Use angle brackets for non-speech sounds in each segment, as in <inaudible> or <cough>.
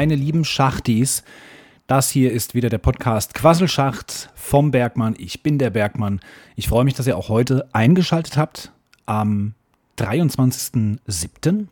meine lieben Schachtis. Das hier ist wieder der Podcast Quasselschacht vom Bergmann. Ich bin der Bergmann. Ich freue mich, dass ihr auch heute eingeschaltet habt am 23.07.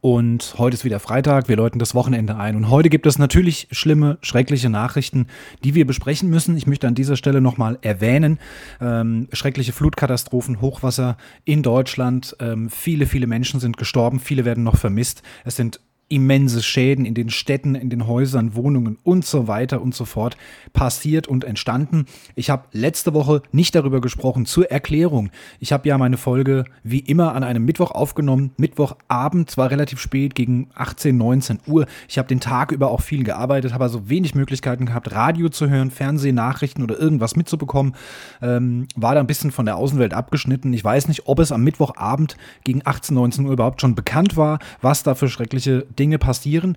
Und heute ist wieder Freitag, wir läuten das Wochenende ein. Und heute gibt es natürlich schlimme, schreckliche Nachrichten, die wir besprechen müssen. Ich möchte an dieser Stelle nochmal erwähnen, ähm, schreckliche Flutkatastrophen, Hochwasser in Deutschland. Ähm, viele, viele Menschen sind gestorben, viele werden noch vermisst. Es sind immense Schäden in den Städten, in den Häusern, Wohnungen und so weiter und so fort passiert und entstanden. Ich habe letzte Woche nicht darüber gesprochen. Zur Erklärung. Ich habe ja meine Folge wie immer an einem Mittwoch aufgenommen. Mittwochabend, zwar relativ spät, gegen 18, 19 Uhr. Ich habe den Tag über auch viel gearbeitet, habe also wenig Möglichkeiten gehabt, Radio zu hören, Fernsehen, Nachrichten oder irgendwas mitzubekommen. Ähm, war da ein bisschen von der Außenwelt abgeschnitten. Ich weiß nicht, ob es am Mittwochabend gegen 18, 19 Uhr überhaupt schon bekannt war, was da für schreckliche Dinge Dinge passieren.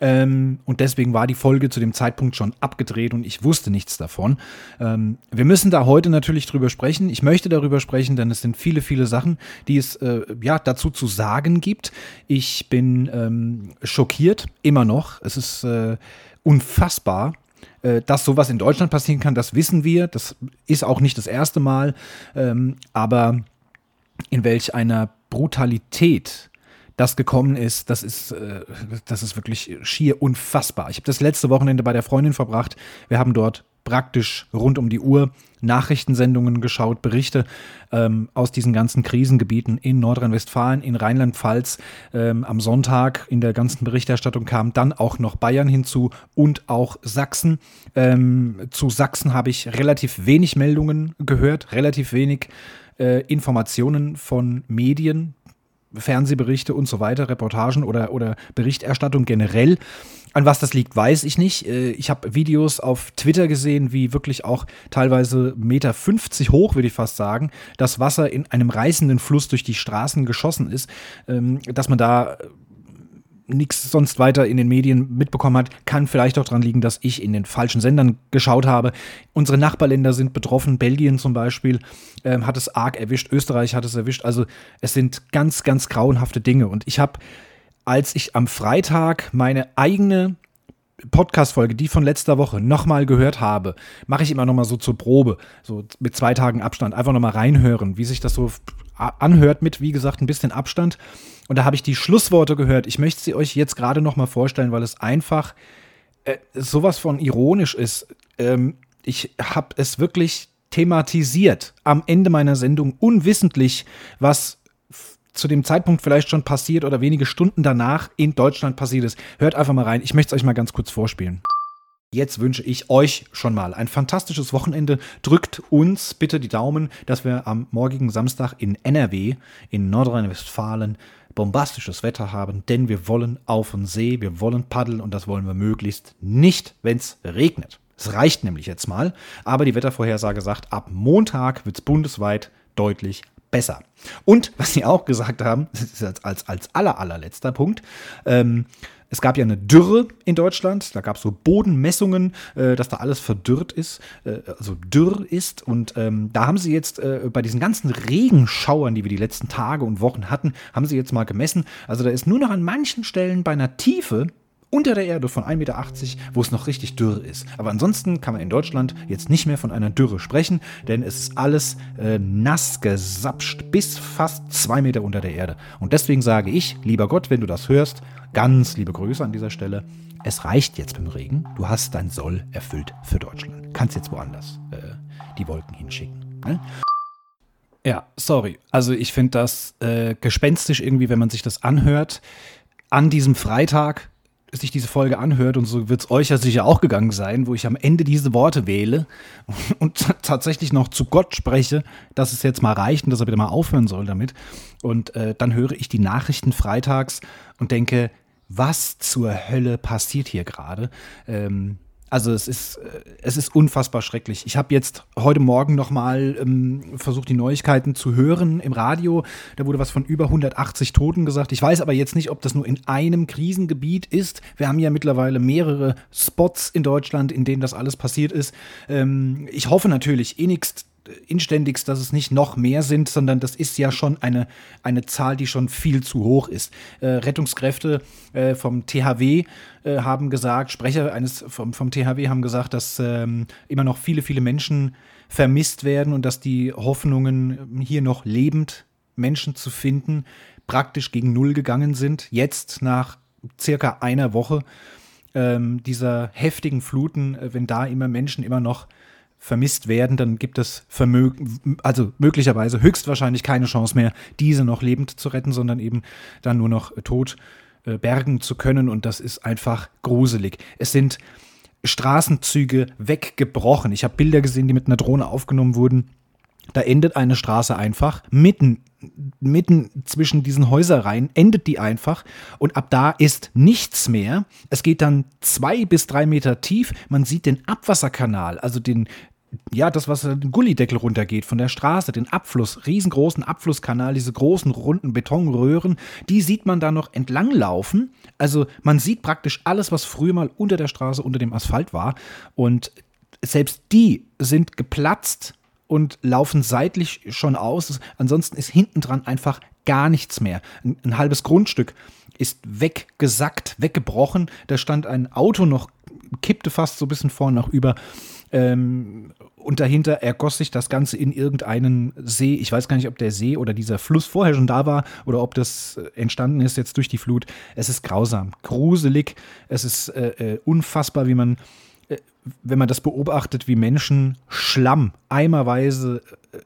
Ähm, und deswegen war die Folge zu dem Zeitpunkt schon abgedreht und ich wusste nichts davon. Ähm, wir müssen da heute natürlich drüber sprechen. Ich möchte darüber sprechen, denn es sind viele, viele Sachen, die es äh, ja dazu zu sagen gibt. Ich bin ähm, schockiert, immer noch. Es ist äh, unfassbar, äh, dass sowas in Deutschland passieren kann, das wissen wir. Das ist auch nicht das erste Mal. Ähm, aber in welch einer Brutalität das gekommen ist, das ist, äh, das ist wirklich schier unfassbar. Ich habe das letzte Wochenende bei der Freundin verbracht. Wir haben dort praktisch rund um die Uhr Nachrichtensendungen geschaut, Berichte ähm, aus diesen ganzen Krisengebieten in Nordrhein-Westfalen, in Rheinland-Pfalz. Ähm, am Sonntag in der ganzen Berichterstattung kam dann auch noch Bayern hinzu und auch Sachsen. Ähm, zu Sachsen habe ich relativ wenig Meldungen gehört, relativ wenig äh, Informationen von Medien, Fernsehberichte und so weiter, Reportagen oder, oder Berichterstattung generell. An was das liegt, weiß ich nicht. Äh, ich habe Videos auf Twitter gesehen, wie wirklich auch teilweise Meter 50 hoch, würde ich fast sagen, das Wasser in einem reißenden Fluss durch die Straßen geschossen ist, ähm, dass man da nichts sonst weiter in den Medien mitbekommen hat, kann vielleicht auch daran liegen, dass ich in den falschen Sendern geschaut habe. Unsere Nachbarländer sind betroffen, Belgien zum Beispiel ähm, hat es arg erwischt, Österreich hat es erwischt. Also es sind ganz, ganz grauenhafte Dinge. Und ich habe, als ich am Freitag meine eigene Podcast-Folge, die von letzter Woche, nochmal gehört habe, mache ich immer nochmal so zur Probe, so mit zwei Tagen Abstand, einfach nochmal reinhören, wie sich das so anhört mit, wie gesagt, ein bisschen Abstand. Und da habe ich die Schlussworte gehört. Ich möchte sie euch jetzt gerade nochmal vorstellen, weil es einfach äh, sowas von ironisch ist. Ähm, ich habe es wirklich thematisiert am Ende meiner Sendung, unwissentlich, was zu dem Zeitpunkt vielleicht schon passiert oder wenige Stunden danach in Deutschland passiert ist. Hört einfach mal rein. Ich möchte es euch mal ganz kurz vorspielen. Jetzt wünsche ich euch schon mal ein fantastisches Wochenende. Drückt uns bitte die Daumen, dass wir am morgigen Samstag in NRW, in Nordrhein-Westfalen, bombastisches Wetter haben, denn wir wollen auf den See, wir wollen paddeln und das wollen wir möglichst nicht, wenn es regnet. Es reicht nämlich jetzt mal, aber die Wettervorhersage sagt, ab Montag wird es bundesweit deutlich besser. Und was sie auch gesagt haben, <laughs> das ist als, als, als aller, allerletzter Punkt, ähm, es gab ja eine Dürre in Deutschland, da gab es so Bodenmessungen, äh, dass da alles verdürrt ist, äh, also dürr ist. Und ähm, da haben sie jetzt äh, bei diesen ganzen Regenschauern, die wir die letzten Tage und Wochen hatten, haben sie jetzt mal gemessen. Also da ist nur noch an manchen Stellen bei einer Tiefe unter der Erde von 1,80 Meter, wo es noch richtig dürr ist. Aber ansonsten kann man in Deutschland jetzt nicht mehr von einer Dürre sprechen, denn es ist alles äh, nass gesapscht bis fast zwei Meter unter der Erde. Und deswegen sage ich, lieber Gott, wenn du das hörst, ganz liebe Grüße an dieser Stelle. Es reicht jetzt beim Regen. Du hast dein Soll erfüllt für Deutschland. Kannst jetzt woanders äh, die Wolken hinschicken. Ne? Ja, sorry. Also ich finde das äh, gespenstisch irgendwie, wenn man sich das anhört. An diesem Freitag sich diese Folge anhört, und so wird es euch ja sicher auch gegangen sein, wo ich am Ende diese Worte wähle <laughs> und tatsächlich noch zu Gott spreche, dass es jetzt mal reicht und dass er bitte mal aufhören soll damit. Und äh, dann höre ich die Nachrichten freitags und denke, was zur Hölle passiert hier gerade? Ähm, also es ist, äh, es ist unfassbar schrecklich. Ich habe jetzt heute Morgen nochmal ähm, versucht, die Neuigkeiten zu hören im Radio. Da wurde was von über 180 Toten gesagt. Ich weiß aber jetzt nicht, ob das nur in einem Krisengebiet ist. Wir haben ja mittlerweile mehrere Spots in Deutschland, in denen das alles passiert ist. Ähm, ich hoffe natürlich innigst, inständigst, dass es nicht noch mehr sind, sondern das ist ja schon eine, eine Zahl, die schon viel zu hoch ist. Äh, Rettungskräfte äh, vom THW äh, haben gesagt, Sprecher eines vom, vom THW haben gesagt, dass ähm, immer noch viele, viele Menschen vermisst werden und dass die Hoffnungen, hier noch lebend Menschen zu finden, praktisch gegen Null gegangen sind. Jetzt nach circa einer Woche ähm, dieser heftigen Fluten, äh, wenn da immer Menschen immer noch vermisst werden, dann gibt es Vermög also möglicherweise höchstwahrscheinlich keine Chance mehr, diese noch lebend zu retten, sondern eben dann nur noch tot äh, bergen zu können. Und das ist einfach gruselig. Es sind Straßenzüge weggebrochen. Ich habe Bilder gesehen, die mit einer Drohne aufgenommen wurden. Da endet eine Straße einfach mitten, mitten zwischen diesen Häuserreihen, endet die einfach und ab da ist nichts mehr. Es geht dann zwei bis drei Meter tief. Man sieht den Abwasserkanal, also den, ja, das, was den Gullideckel runtergeht von der Straße, den Abfluss, riesengroßen Abflusskanal, diese großen runden Betonröhren, die sieht man da noch entlanglaufen. Also man sieht praktisch alles, was früher mal unter der Straße, unter dem Asphalt war. Und selbst die sind geplatzt und laufen seitlich schon aus. Ansonsten ist hinten dran einfach gar nichts mehr. Ein, ein halbes Grundstück ist weggesackt, weggebrochen. Da stand ein Auto noch, kippte fast so ein bisschen vorne nach über. Ähm, und dahinter ergoss sich das Ganze in irgendeinen See. Ich weiß gar nicht, ob der See oder dieser Fluss vorher schon da war oder ob das äh, entstanden ist jetzt durch die Flut. Es ist grausam, gruselig. Es ist äh, äh, unfassbar, wie man, äh, wenn man das beobachtet, wie Menschen Schlamm eimerweise äh,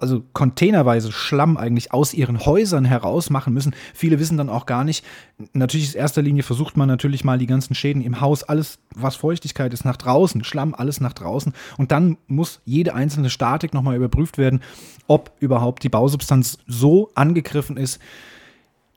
also containerweise Schlamm eigentlich aus ihren Häusern heraus machen müssen. Viele wissen dann auch gar nicht. Natürlich in erster Linie versucht man natürlich mal die ganzen Schäden im Haus, alles, was Feuchtigkeit ist, nach draußen, Schlamm, alles nach draußen. Und dann muss jede einzelne Statik nochmal überprüft werden, ob überhaupt die Bausubstanz so angegriffen ist,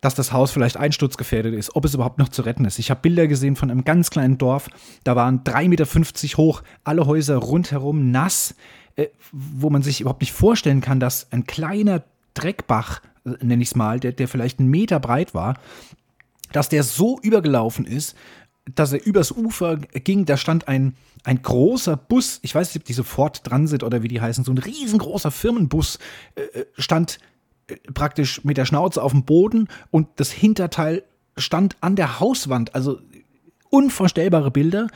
dass das Haus vielleicht einsturzgefährdet ist, ob es überhaupt noch zu retten ist. Ich habe Bilder gesehen von einem ganz kleinen Dorf, da waren 3,50 Meter hoch, alle Häuser rundherum nass. Äh, wo man sich überhaupt nicht vorstellen kann, dass ein kleiner Dreckbach, äh, nenne ich es mal, der, der vielleicht einen Meter breit war, dass der so übergelaufen ist, dass er übers Ufer ging, da stand ein, ein großer Bus, ich weiß nicht, ob die sofort dran sind oder wie die heißen, so ein riesengroßer Firmenbus äh, stand praktisch mit der Schnauze auf dem Boden und das Hinterteil stand an der Hauswand, also unvorstellbare Bilder.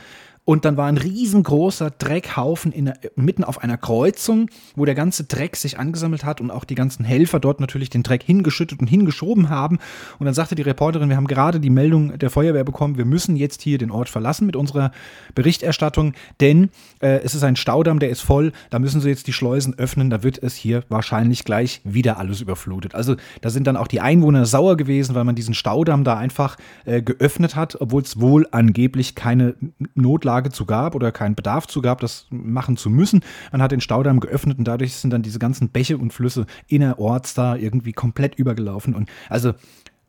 Und dann war ein riesengroßer Dreckhaufen in, mitten auf einer Kreuzung, wo der ganze Dreck sich angesammelt hat und auch die ganzen Helfer dort natürlich den Dreck hingeschüttet und hingeschoben haben. Und dann sagte die Reporterin, wir haben gerade die Meldung der Feuerwehr bekommen, wir müssen jetzt hier den Ort verlassen mit unserer Berichterstattung, denn äh, es ist ein Staudamm, der ist voll, da müssen sie jetzt die Schleusen öffnen, da wird es hier wahrscheinlich gleich wieder alles überflutet. Also da sind dann auch die Einwohner sauer gewesen, weil man diesen Staudamm da einfach äh, geöffnet hat, obwohl es wohl angeblich keine Notlage Nachfrage zu gab oder keinen Bedarf zu gab, das machen zu müssen. Man hat den Staudamm geöffnet und dadurch sind dann diese ganzen Bäche und Flüsse innerorts da irgendwie komplett übergelaufen. Und also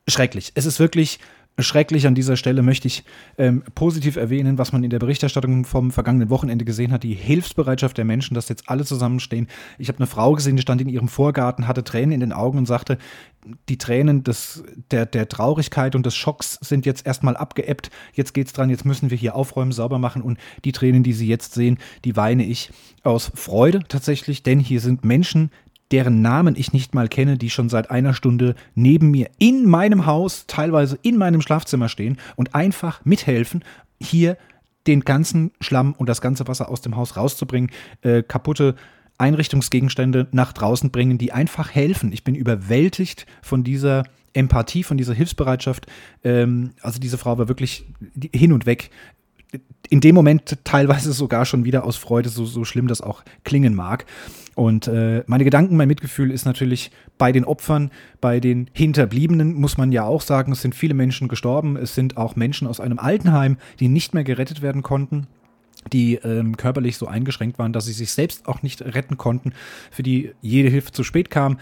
schrecklich. Es ist wirklich schrecklich. An dieser Stelle möchte ich ähm, positiv erwähnen, was man in der Berichterstattung vom vergangenen Wochenende gesehen hat, die Hilfsbereitschaft der Menschen, dass jetzt alle zusammenstehen. Ich habe eine Frau gesehen, die stand in ihrem Vorgarten, hatte Tränen in den Augen und sagte, die Tränen des, der, der Traurigkeit und des Schocks sind jetzt erstmal abgeebbt. Jetzt geht's dran, jetzt müssen wir hier aufräumen, sauber machen und die Tränen, die Sie jetzt sehen, die weine ich aus Freude tatsächlich, denn hier sind Menschen, deren Namen ich nicht mal kenne, die schon seit einer Stunde neben mir in meinem Haus, teilweise in meinem Schlafzimmer stehen und einfach mithelfen, hier den ganzen Schlamm und das ganze Wasser aus dem Haus rauszubringen, äh, kaputte Einrichtungsgegenstände nach draußen bringen, die einfach helfen. Ich bin überwältigt von dieser Empathie, von dieser Hilfsbereitschaft. Ähm, also diese Frau war wirklich hin und weg in dem Moment teilweise sogar schon wieder aus Freude, so, so schlimm das auch klingen mag. Und äh, meine Gedanken, mein Mitgefühl ist natürlich bei den Opfern, bei den Hinterbliebenen, muss man ja auch sagen, es sind viele Menschen gestorben. Es sind auch Menschen aus einem Altenheim, die nicht mehr gerettet werden konnten die ähm, körperlich so eingeschränkt waren, dass sie sich selbst auch nicht retten konnten, für die jede Hilfe zu spät kam.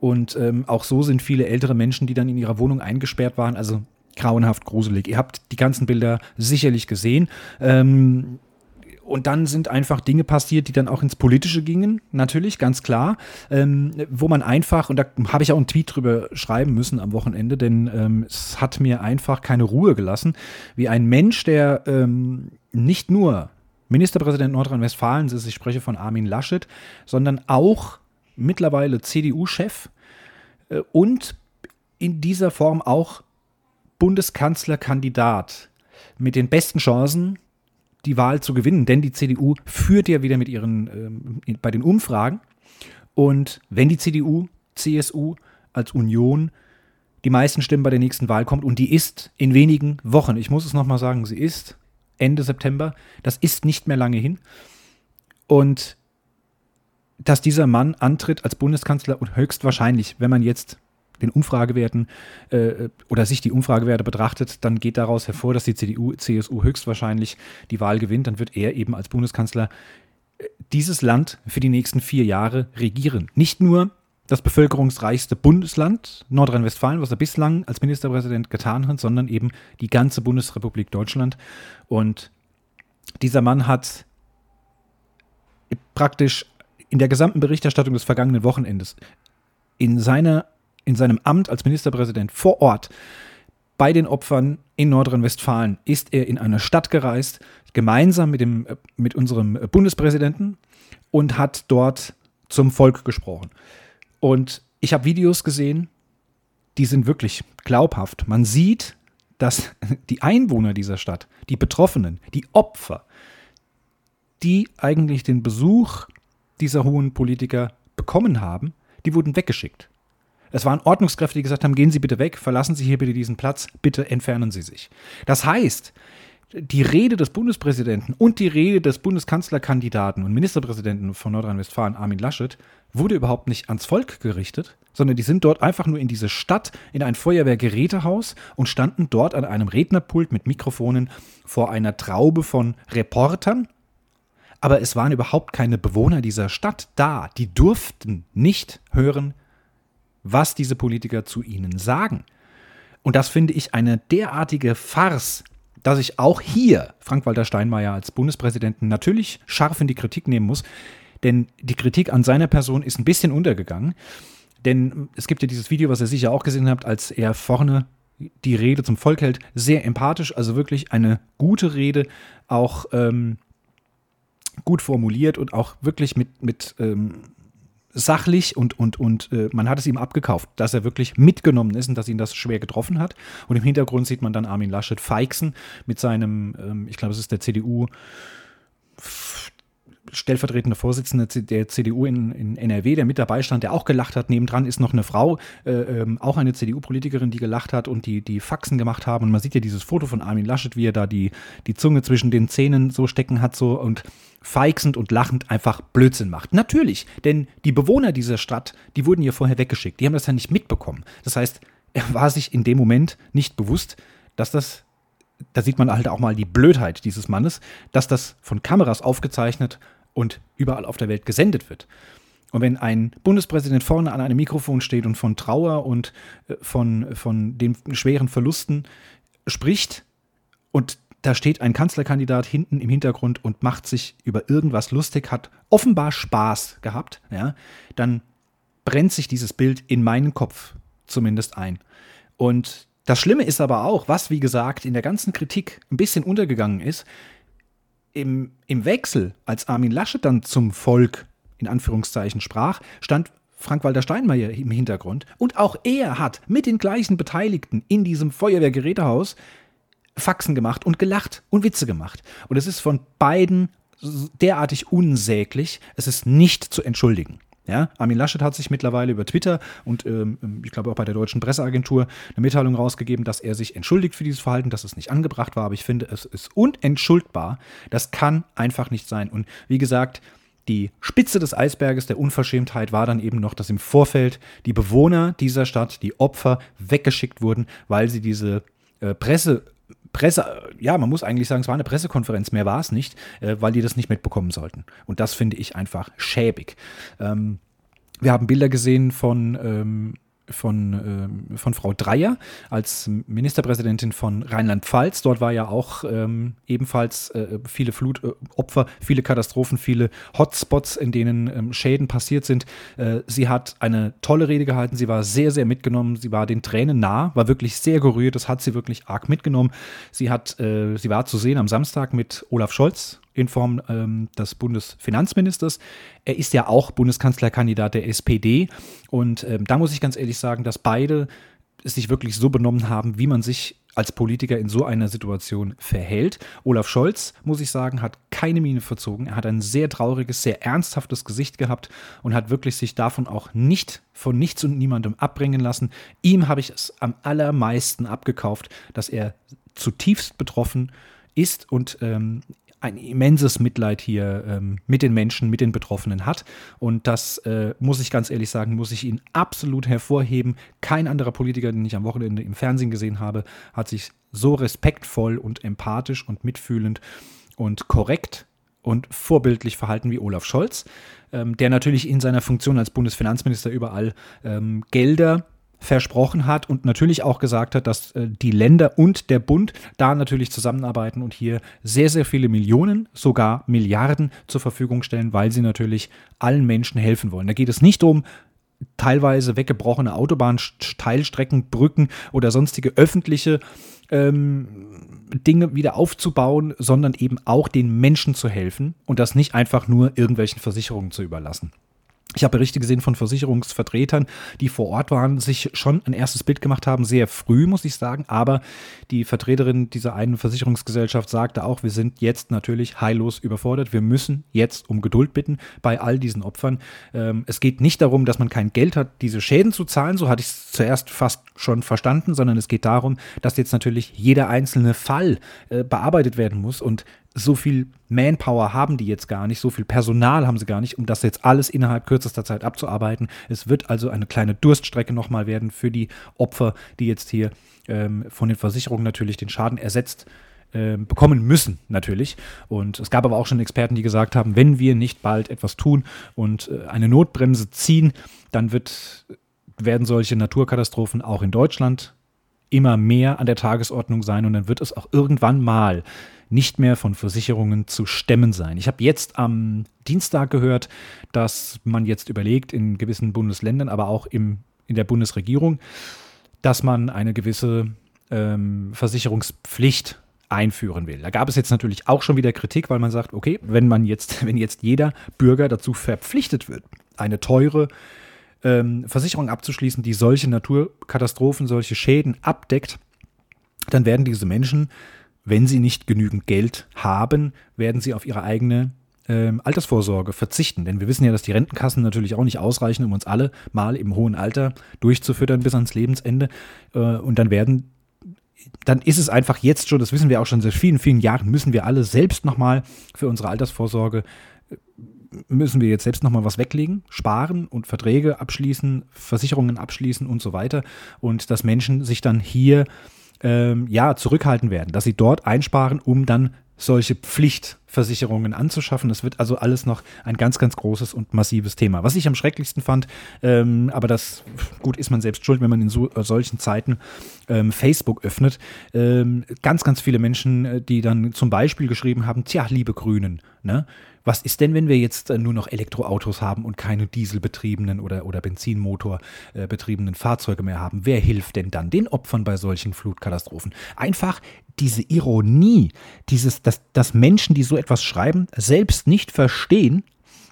Und ähm, auch so sind viele ältere Menschen, die dann in ihrer Wohnung eingesperrt waren. Also grauenhaft gruselig. Ihr habt die ganzen Bilder sicherlich gesehen. Ähm, und dann sind einfach Dinge passiert, die dann auch ins Politische gingen, natürlich, ganz klar, ähm, wo man einfach, und da habe ich auch einen Tweet drüber schreiben müssen am Wochenende, denn ähm, es hat mir einfach keine Ruhe gelassen, wie ein Mensch, der ähm, nicht nur Ministerpräsident Nordrhein-Westfalens ist, ich spreche von Armin Laschet, sondern auch mittlerweile CDU-Chef äh, und in dieser Form auch Bundeskanzlerkandidat mit den besten Chancen, die Wahl zu gewinnen. Denn die CDU führt ja wieder mit ihren, ähm, bei den Umfragen. Und wenn die CDU, CSU als Union die meisten Stimmen bei der nächsten Wahl kommt, und die ist in wenigen Wochen, ich muss es nochmal sagen, sie ist Ende September, das ist nicht mehr lange hin. Und dass dieser Mann antritt als Bundeskanzler und höchstwahrscheinlich, wenn man jetzt den Umfragewerten äh, oder sich die Umfragewerte betrachtet, dann geht daraus hervor, dass die CDU, CSU höchstwahrscheinlich die Wahl gewinnt. Dann wird er eben als Bundeskanzler äh, dieses Land für die nächsten vier Jahre regieren. Nicht nur das bevölkerungsreichste Bundesland Nordrhein-Westfalen, was er bislang als Ministerpräsident getan hat, sondern eben die ganze Bundesrepublik Deutschland. Und dieser Mann hat praktisch in der gesamten Berichterstattung des vergangenen Wochenendes in seiner in seinem Amt als Ministerpräsident vor Ort bei den Opfern in Nordrhein-Westfalen ist er in eine Stadt gereist, gemeinsam mit, dem, mit unserem Bundespräsidenten und hat dort zum Volk gesprochen. Und ich habe Videos gesehen, die sind wirklich glaubhaft. Man sieht, dass <laughs> die Einwohner dieser Stadt, die Betroffenen, die Opfer, die eigentlich den Besuch dieser hohen Politiker bekommen haben, die wurden weggeschickt. Es waren Ordnungskräfte, die gesagt haben, gehen Sie bitte weg, verlassen Sie hier bitte diesen Platz, bitte entfernen Sie sich. Das heißt, die Rede des Bundespräsidenten und die Rede des Bundeskanzlerkandidaten und Ministerpräsidenten von Nordrhein-Westfalen, Armin Laschet, wurde überhaupt nicht ans Volk gerichtet, sondern die sind dort einfach nur in diese Stadt, in ein Feuerwehrgerätehaus und standen dort an einem Rednerpult mit Mikrofonen vor einer Traube von Reportern. Aber es waren überhaupt keine Bewohner dieser Stadt da. Die durften nicht hören, was diese Politiker zu ihnen sagen. Und das finde ich eine derartige Farce, dass ich auch hier Frank-Walter Steinmeier als Bundespräsidenten natürlich scharf in die Kritik nehmen muss. Denn die Kritik an seiner Person ist ein bisschen untergegangen. Denn es gibt ja dieses Video, was ihr sicher auch gesehen habt, als er vorne die Rede zum Volk hält. Sehr empathisch, also wirklich eine gute Rede, auch ähm, gut formuliert und auch wirklich mit, mit ähm, sachlich und, und, und äh, man hat es ihm abgekauft, dass er wirklich mitgenommen ist und dass ihn das schwer getroffen hat. Und im Hintergrund sieht man dann Armin Laschet feixen mit seinem, ähm, ich glaube, es ist der CDU stellvertretende Vorsitzende der CDU in, in, NRW, der mit dabei stand, der auch gelacht hat. Nebendran ist noch eine Frau, äh, ähm, auch eine CDU-Politikerin, die gelacht hat und die, die Faxen gemacht haben. Und man sieht ja dieses Foto von Armin Laschet, wie er da die, die Zunge zwischen den Zähnen so stecken hat so und feixend und lachend einfach Blödsinn macht. Natürlich, denn die Bewohner dieser Stadt, die wurden ja vorher weggeschickt. Die haben das ja nicht mitbekommen. Das heißt, er war sich in dem Moment nicht bewusst, dass das, da sieht man halt auch mal die Blödheit dieses Mannes, dass das von Kameras aufgezeichnet und überall auf der Welt gesendet wird. Und wenn ein Bundespräsident vorne an einem Mikrofon steht und von Trauer und äh, von, von den schweren Verlusten spricht und da steht ein Kanzlerkandidat hinten im Hintergrund und macht sich über irgendwas lustig, hat offenbar Spaß gehabt, ja, dann brennt sich dieses Bild in meinen Kopf zumindest ein. Und das Schlimme ist aber auch, was wie gesagt in der ganzen Kritik ein bisschen untergegangen ist, im, im Wechsel, als Armin Laschet dann zum Volk in Anführungszeichen sprach, stand Frank-Walter Steinmeier im Hintergrund und auch er hat mit den gleichen Beteiligten in diesem Feuerwehrgerätehaus Faxen gemacht und gelacht und Witze gemacht. Und es ist von beiden derartig unsäglich, es ist nicht zu entschuldigen. Ja, Armin Laschet hat sich mittlerweile über Twitter und ähm, ich glaube auch bei der deutschen Presseagentur eine Mitteilung rausgegeben, dass er sich entschuldigt für dieses Verhalten, dass es nicht angebracht war. Aber ich finde, es ist unentschuldbar. Das kann einfach nicht sein. Und wie gesagt, die Spitze des Eisberges der Unverschämtheit war dann eben noch, dass im Vorfeld die Bewohner dieser Stadt, die Opfer, weggeschickt wurden, weil sie diese äh, Presse Presse, ja, man muss eigentlich sagen, es war eine Pressekonferenz, mehr war es nicht, äh, weil die das nicht mitbekommen sollten. Und das finde ich einfach schäbig. Ähm, wir haben Bilder gesehen von ähm, von, äh, von Frau Dreier als Ministerpräsidentin von Rheinland-Pfalz. Dort war ja auch ähm, ebenfalls äh, viele Flutopfer, viele Katastrophen, viele Hotspots, in denen ähm, Schäden passiert sind. Äh, sie hat eine tolle Rede gehalten. Sie war sehr, sehr mitgenommen. Sie war den Tränen nah, war wirklich sehr gerührt. Das hat sie wirklich arg mitgenommen. Sie hat, äh, sie war zu sehen am Samstag mit Olaf Scholz in Form ähm, des Bundesfinanzministers. Er ist ja auch Bundeskanzlerkandidat der SPD. Und ähm, da muss ich ganz ehrlich sagen, dass beide sich wirklich so benommen haben, wie man sich als Politiker in so einer Situation verhält. Olaf Scholz, muss ich sagen, hat keine Miene verzogen. Er hat ein sehr trauriges, sehr ernsthaftes Gesicht gehabt und hat wirklich sich davon auch nicht von nichts und niemandem abbringen lassen. Ihm habe ich es am allermeisten abgekauft, dass er zutiefst betroffen ist und ähm, ein immenses Mitleid hier ähm, mit den Menschen, mit den Betroffenen hat. Und das äh, muss ich ganz ehrlich sagen, muss ich ihn absolut hervorheben. Kein anderer Politiker, den ich am Wochenende im Fernsehen gesehen habe, hat sich so respektvoll und empathisch und mitfühlend und korrekt und vorbildlich verhalten wie Olaf Scholz, ähm, der natürlich in seiner Funktion als Bundesfinanzminister überall ähm, Gelder versprochen hat und natürlich auch gesagt hat, dass äh, die Länder und der Bund da natürlich zusammenarbeiten und hier sehr, sehr viele Millionen, sogar Milliarden zur Verfügung stellen, weil sie natürlich allen Menschen helfen wollen. Da geht es nicht um teilweise weggebrochene Autobahnteilstrecken, Brücken oder sonstige öffentliche ähm, Dinge wieder aufzubauen, sondern eben auch den Menschen zu helfen und das nicht einfach nur irgendwelchen Versicherungen zu überlassen. Ich habe Berichte gesehen von Versicherungsvertretern, die vor Ort waren, sich schon ein erstes Bild gemacht haben, sehr früh, muss ich sagen. Aber die Vertreterin dieser einen Versicherungsgesellschaft sagte auch, wir sind jetzt natürlich heillos überfordert. Wir müssen jetzt um Geduld bitten bei all diesen Opfern. Ähm, es geht nicht darum, dass man kein Geld hat, diese Schäden zu zahlen, so hatte ich es zuerst fast schon verstanden, sondern es geht darum, dass jetzt natürlich jeder einzelne Fall äh, bearbeitet werden muss. Und so viel Manpower haben die jetzt gar nicht, so viel Personal haben sie gar nicht, um das jetzt alles innerhalb kürzester Zeit abzuarbeiten. Es wird also eine kleine Durststrecke nochmal werden für die Opfer, die jetzt hier ähm, von den Versicherungen natürlich den Schaden ersetzt äh, bekommen müssen, natürlich. Und es gab aber auch schon Experten, die gesagt haben, wenn wir nicht bald etwas tun und äh, eine Notbremse ziehen, dann wird, werden solche Naturkatastrophen auch in Deutschland immer mehr an der Tagesordnung sein und dann wird es auch irgendwann mal nicht mehr von Versicherungen zu stemmen sein. Ich habe jetzt am Dienstag gehört, dass man jetzt überlegt, in gewissen Bundesländern, aber auch im, in der Bundesregierung, dass man eine gewisse ähm, Versicherungspflicht einführen will. Da gab es jetzt natürlich auch schon wieder Kritik, weil man sagt, okay, wenn man jetzt, <laughs> wenn jetzt jeder Bürger dazu verpflichtet wird, eine teure ähm, Versicherung abzuschließen, die solche Naturkatastrophen, solche Schäden abdeckt, dann werden diese Menschen wenn sie nicht genügend Geld haben, werden sie auf ihre eigene ähm, Altersvorsorge verzichten. Denn wir wissen ja, dass die Rentenkassen natürlich auch nicht ausreichen, um uns alle mal im hohen Alter durchzufüttern bis ans Lebensende. Äh, und dann werden dann ist es einfach jetzt schon, das wissen wir auch schon seit vielen, vielen Jahren, müssen wir alle selbst nochmal für unsere Altersvorsorge, äh, müssen wir jetzt selbst nochmal was weglegen, sparen und Verträge abschließen, Versicherungen abschließen und so weiter. Und dass Menschen sich dann hier ähm, ja, zurückhalten werden, dass sie dort einsparen, um dann solche Pflichtversicherungen anzuschaffen. Das wird also alles noch ein ganz, ganz großes und massives Thema. Was ich am schrecklichsten fand, ähm, aber das, gut, ist man selbst schuld, wenn man in so, äh, solchen Zeiten ähm, Facebook öffnet. Ähm, ganz, ganz viele Menschen, äh, die dann zum Beispiel geschrieben haben, tja, liebe Grünen, ne? Was ist denn, wenn wir jetzt äh, nur noch Elektroautos haben und keine dieselbetriebenen oder, oder Benzinmotorbetriebenen äh, Fahrzeuge mehr haben? Wer hilft denn dann den Opfern bei solchen Flutkatastrophen? Einfach diese Ironie, dieses, dass, dass Menschen, die so etwas schreiben, selbst nicht verstehen,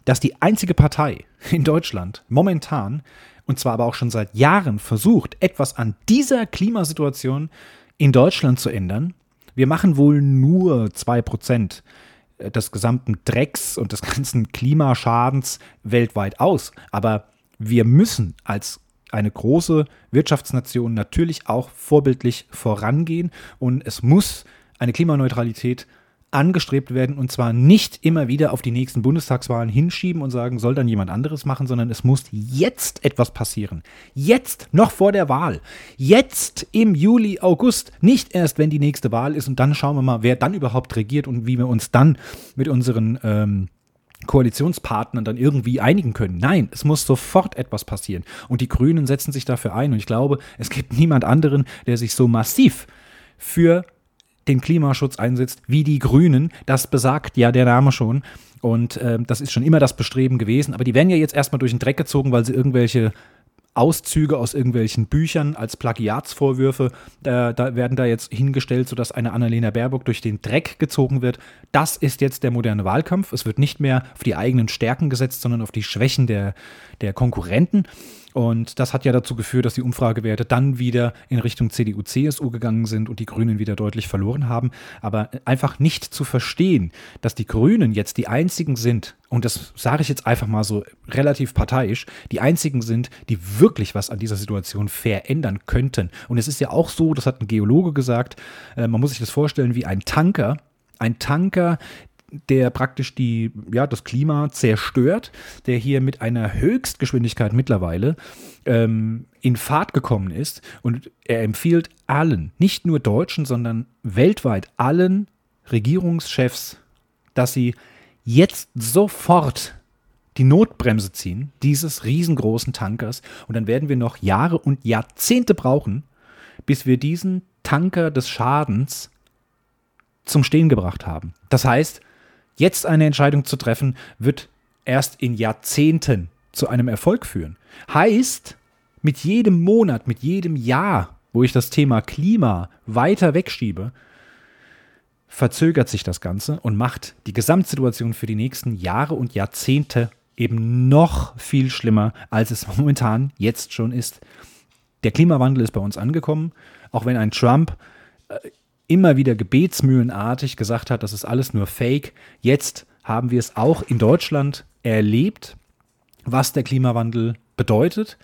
dass die einzige Partei in Deutschland momentan, und zwar aber auch schon seit Jahren, versucht, etwas an dieser Klimasituation in Deutschland zu ändern. Wir machen wohl nur 2% des gesamten Drecks und des ganzen Klimaschadens weltweit aus. Aber wir müssen als eine große Wirtschaftsnation natürlich auch vorbildlich vorangehen und es muss eine Klimaneutralität angestrebt werden und zwar nicht immer wieder auf die nächsten Bundestagswahlen hinschieben und sagen, soll dann jemand anderes machen, sondern es muss jetzt etwas passieren. Jetzt, noch vor der Wahl. Jetzt im Juli, August. Nicht erst, wenn die nächste Wahl ist und dann schauen wir mal, wer dann überhaupt regiert und wie wir uns dann mit unseren ähm, Koalitionspartnern dann irgendwie einigen können. Nein, es muss sofort etwas passieren. Und die Grünen setzen sich dafür ein. Und ich glaube, es gibt niemand anderen, der sich so massiv für den Klimaschutz einsetzt, wie die Grünen. Das besagt ja der Name schon. Und äh, das ist schon immer das Bestreben gewesen. Aber die werden ja jetzt erstmal durch den Dreck gezogen, weil sie irgendwelche Auszüge aus irgendwelchen Büchern als Plagiatsvorwürfe. Da, da, werden da jetzt hingestellt, sodass eine Annalena Baerbock durch den Dreck gezogen wird. Das ist jetzt der moderne Wahlkampf. Es wird nicht mehr auf die eigenen Stärken gesetzt, sondern auf die Schwächen der, der Konkurrenten. Und das hat ja dazu geführt, dass die Umfragewerte dann wieder in Richtung CDU, CSU gegangen sind und die Grünen wieder deutlich verloren haben. Aber einfach nicht zu verstehen, dass die Grünen jetzt die einzigen sind, und das sage ich jetzt einfach mal so relativ parteiisch, die einzigen sind, die wirklich was an dieser Situation verändern könnten. Und es ist ja auch so, das hat ein Geologe gesagt, äh, man muss sich das vorstellen wie ein Tanker. Ein Tanker, der praktisch die, ja, das Klima zerstört, der hier mit einer Höchstgeschwindigkeit mittlerweile ähm, in Fahrt gekommen ist. Und er empfiehlt allen, nicht nur Deutschen, sondern weltweit allen Regierungschefs, dass sie jetzt sofort die Notbremse ziehen, dieses riesengroßen Tankers. Und dann werden wir noch Jahre und Jahrzehnte brauchen, bis wir diesen Tanker des Schadens zum Stehen gebracht haben. Das heißt, Jetzt eine Entscheidung zu treffen, wird erst in Jahrzehnten zu einem Erfolg führen. Heißt, mit jedem Monat, mit jedem Jahr, wo ich das Thema Klima weiter wegschiebe, verzögert sich das Ganze und macht die Gesamtsituation für die nächsten Jahre und Jahrzehnte eben noch viel schlimmer, als es <laughs> momentan jetzt schon ist. Der Klimawandel ist bei uns angekommen, auch wenn ein Trump äh, immer wieder gebetsmühlenartig gesagt hat, das ist alles nur Fake. Jetzt haben wir es auch in Deutschland erlebt, was der Klimawandel bedeutet.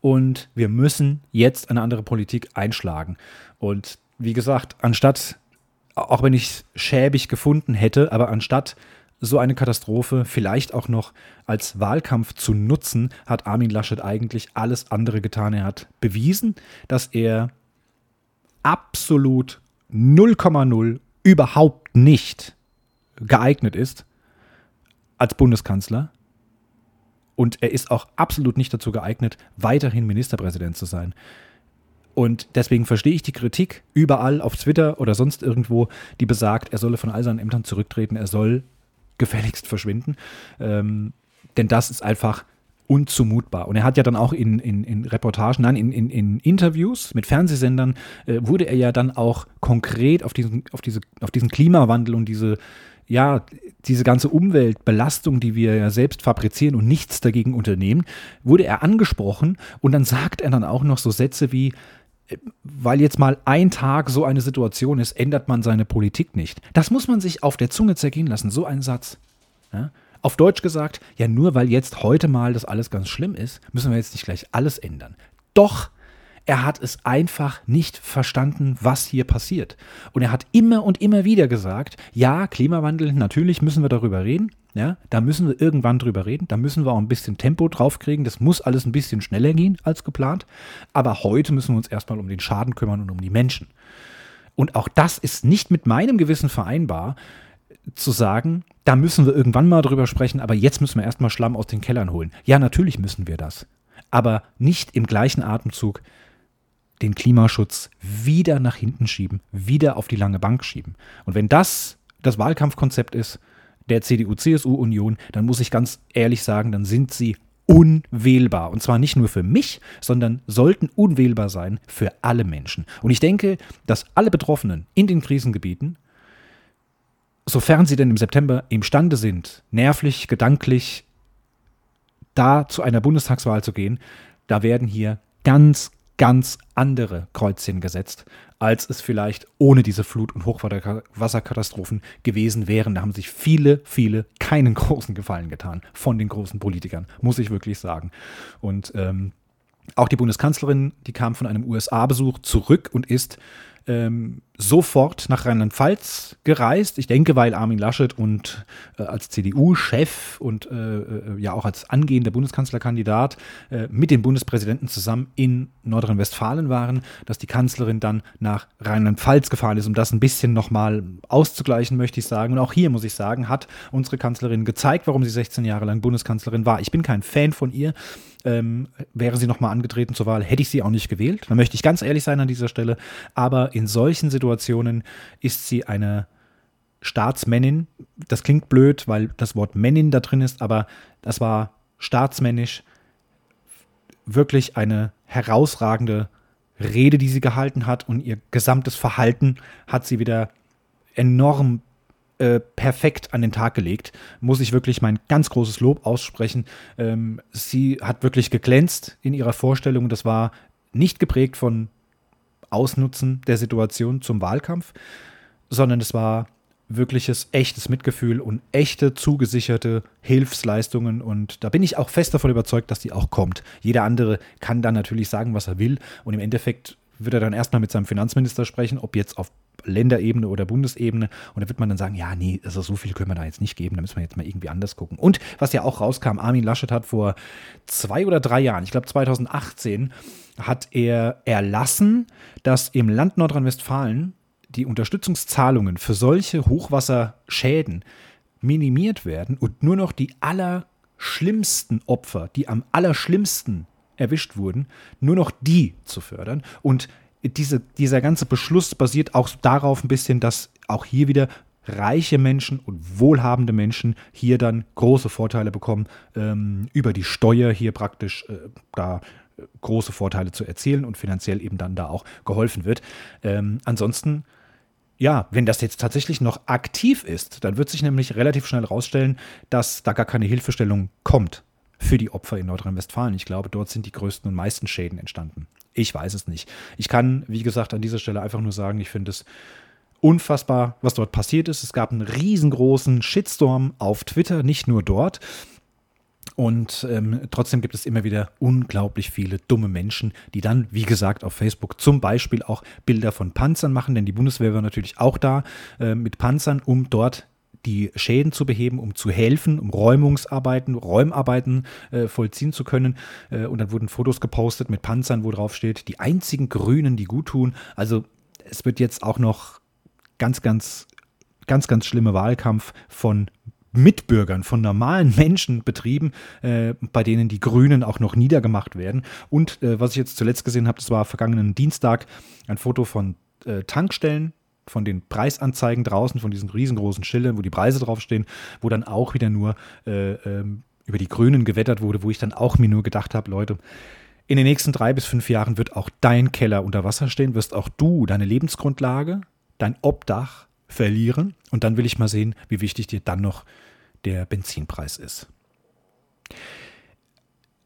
Und wir müssen jetzt eine andere Politik einschlagen. Und wie gesagt, anstatt, auch wenn ich es schäbig gefunden hätte, aber anstatt so eine Katastrophe vielleicht auch noch als Wahlkampf zu nutzen, hat Armin Laschet eigentlich alles andere getan. Er hat bewiesen, dass er absolut 0,0 überhaupt nicht geeignet ist als Bundeskanzler. Und er ist auch absolut nicht dazu geeignet, weiterhin Ministerpräsident zu sein. Und deswegen verstehe ich die Kritik überall auf Twitter oder sonst irgendwo, die besagt, er solle von all seinen Ämtern zurücktreten, er soll gefälligst verschwinden. Ähm, denn das ist einfach unzumutbar. Und er hat ja dann auch in, in, in Reportagen, nein, in, in, in Interviews mit Fernsehsendern, äh, wurde er ja dann auch konkret auf diesen, auf diese, auf diesen Klimawandel und diese, ja, diese ganze Umweltbelastung, die wir ja selbst fabrizieren und nichts dagegen unternehmen, wurde er angesprochen und dann sagt er dann auch noch so Sätze wie, äh, weil jetzt mal ein Tag so eine Situation ist, ändert man seine Politik nicht. Das muss man sich auf der Zunge zergehen lassen, so ein Satz. Ja? Auf Deutsch gesagt, ja, nur weil jetzt heute mal das alles ganz schlimm ist, müssen wir jetzt nicht gleich alles ändern. Doch er hat es einfach nicht verstanden, was hier passiert. Und er hat immer und immer wieder gesagt, ja, Klimawandel, natürlich müssen wir darüber reden. Ja, da müssen wir irgendwann drüber reden. Da müssen wir auch ein bisschen Tempo draufkriegen. Das muss alles ein bisschen schneller gehen als geplant. Aber heute müssen wir uns erstmal um den Schaden kümmern und um die Menschen. Und auch das ist nicht mit meinem Gewissen vereinbar, zu sagen, da müssen wir irgendwann mal drüber sprechen, aber jetzt müssen wir erstmal Schlamm aus den Kellern holen. Ja, natürlich müssen wir das. Aber nicht im gleichen Atemzug den Klimaschutz wieder nach hinten schieben, wieder auf die lange Bank schieben. Und wenn das das Wahlkampfkonzept ist der CDU-CSU-Union, dann muss ich ganz ehrlich sagen, dann sind sie unwählbar. Und zwar nicht nur für mich, sondern sollten unwählbar sein für alle Menschen. Und ich denke, dass alle Betroffenen in den Krisengebieten sofern sie denn im September imstande sind, nervlich, gedanklich da zu einer Bundestagswahl zu gehen, da werden hier ganz, ganz andere Kreuzchen gesetzt, als es vielleicht ohne diese Flut- und Hochwasserkatastrophen gewesen wären. Da haben sich viele, viele keinen <laughs> großen Gefallen getan von den großen Politikern, muss ich wirklich sagen. Und ähm, auch die Bundeskanzlerin, die kam von einem USA-Besuch zurück und ist ähm, sofort nach Rheinland-Pfalz gereist. Ich denke, weil Armin Laschet und äh, als CDU-Chef und äh, äh, ja auch als angehender Bundeskanzlerkandidat äh, mit dem Bundespräsidenten zusammen in Nordrhein-Westfalen waren, dass die Kanzlerin dann nach Rheinland-Pfalz gefahren ist, um das ein bisschen nochmal auszugleichen, möchte ich sagen. Und auch hier muss ich sagen, hat unsere Kanzlerin gezeigt, warum sie 16 Jahre lang Bundeskanzlerin war. Ich bin kein Fan von ihr. Ähm, wäre sie nochmal angetreten zur Wahl, hätte ich sie auch nicht gewählt. Da möchte ich ganz ehrlich sein an dieser Stelle. Aber in solchen Situationen Situationen ist sie eine Staatsmännin. Das klingt blöd, weil das Wort Männin da drin ist, aber das war staatsmännisch, wirklich eine herausragende Rede, die sie gehalten hat und ihr gesamtes Verhalten hat sie wieder enorm äh, perfekt an den Tag gelegt. Muss ich wirklich mein ganz großes Lob aussprechen. Ähm, sie hat wirklich geglänzt in ihrer Vorstellung. Das war nicht geprägt von Ausnutzen der Situation zum Wahlkampf, sondern es war wirkliches, echtes Mitgefühl und echte zugesicherte Hilfsleistungen. Und da bin ich auch fest davon überzeugt, dass die auch kommt. Jeder andere kann dann natürlich sagen, was er will. Und im Endeffekt wird er dann erstmal mit seinem Finanzminister sprechen, ob jetzt auf Länderebene oder Bundesebene. Und da wird man dann sagen, ja, nee, also so viel können wir da jetzt nicht geben, da müssen wir jetzt mal irgendwie anders gucken. Und was ja auch rauskam, Armin Laschet hat vor zwei oder drei Jahren, ich glaube 2018, hat er erlassen, dass im Land Nordrhein-Westfalen die Unterstützungszahlungen für solche Hochwasserschäden minimiert werden und nur noch die allerschlimmsten Opfer, die am allerschlimmsten erwischt wurden, nur noch die zu fördern. Und diese, dieser ganze Beschluss basiert auch darauf ein bisschen, dass auch hier wieder reiche Menschen und wohlhabende Menschen hier dann große Vorteile bekommen, ähm, über die Steuer hier praktisch äh, da äh, große Vorteile zu erzielen und finanziell eben dann da auch geholfen wird. Ähm, ansonsten ja, wenn das jetzt tatsächlich noch aktiv ist, dann wird sich nämlich relativ schnell herausstellen, dass da gar keine Hilfestellung kommt für die Opfer in Nordrhein-Westfalen. Ich glaube, dort sind die größten und meisten Schäden entstanden. Ich weiß es nicht. Ich kann, wie gesagt, an dieser Stelle einfach nur sagen, ich finde es unfassbar, was dort passiert ist. Es gab einen riesengroßen Shitstorm auf Twitter, nicht nur dort. Und ähm, trotzdem gibt es immer wieder unglaublich viele dumme Menschen, die dann, wie gesagt, auf Facebook zum Beispiel auch Bilder von Panzern machen, denn die Bundeswehr war natürlich auch da äh, mit Panzern, um dort die Schäden zu beheben, um zu helfen, um Räumungsarbeiten, Räumarbeiten äh, vollziehen zu können. Äh, und dann wurden Fotos gepostet mit Panzern, wo drauf steht, die einzigen Grünen, die gut tun. Also es wird jetzt auch noch ganz, ganz, ganz, ganz schlimme Wahlkampf von Mitbürgern, von normalen Menschen betrieben, äh, bei denen die Grünen auch noch niedergemacht werden. Und äh, was ich jetzt zuletzt gesehen habe, das war vergangenen Dienstag ein Foto von äh, Tankstellen, von den Preisanzeigen draußen, von diesen riesengroßen Schildern, wo die Preise draufstehen, wo dann auch wieder nur äh, ähm, über die Grünen gewettert wurde, wo ich dann auch mir nur gedacht habe, Leute, in den nächsten drei bis fünf Jahren wird auch dein Keller unter Wasser stehen, wirst auch du deine Lebensgrundlage, dein Obdach verlieren. Und dann will ich mal sehen, wie wichtig dir dann noch der Benzinpreis ist.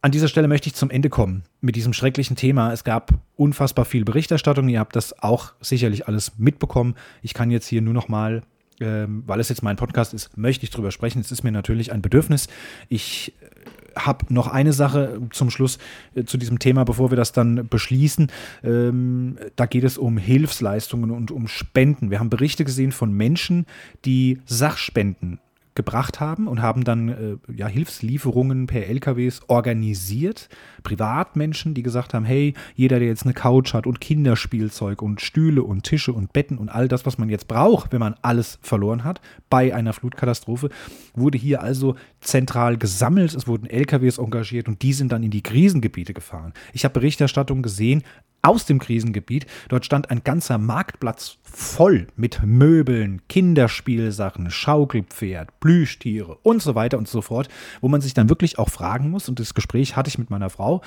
An dieser Stelle möchte ich zum Ende kommen mit diesem schrecklichen Thema. Es gab unfassbar viel Berichterstattung. Ihr habt das auch sicherlich alles mitbekommen. Ich kann jetzt hier nur noch mal, ähm, weil es jetzt mein Podcast ist, möchte ich drüber sprechen. Es ist mir natürlich ein Bedürfnis. Ich äh, habe noch eine Sache zum Schluss äh, zu diesem Thema, bevor wir das dann beschließen. Ähm, da geht es um Hilfsleistungen und um Spenden. Wir haben Berichte gesehen von Menschen, die Sachspenden gebracht haben und haben dann äh, ja, Hilfslieferungen per LKWs organisiert. Privatmenschen, die gesagt haben, hey, jeder, der jetzt eine Couch hat und Kinderspielzeug und Stühle und Tische und Betten und all das, was man jetzt braucht, wenn man alles verloren hat bei einer Flutkatastrophe, wurde hier also zentral gesammelt. Es wurden LKWs engagiert und die sind dann in die Krisengebiete gefahren. Ich habe Berichterstattung gesehen, aus dem Krisengebiet. Dort stand ein ganzer Marktplatz voll mit Möbeln, Kinderspielsachen, Schaukelpferd, Plüschtiere und so weiter und so fort, wo man sich dann wirklich auch fragen muss, und das Gespräch hatte ich mit meiner Frau,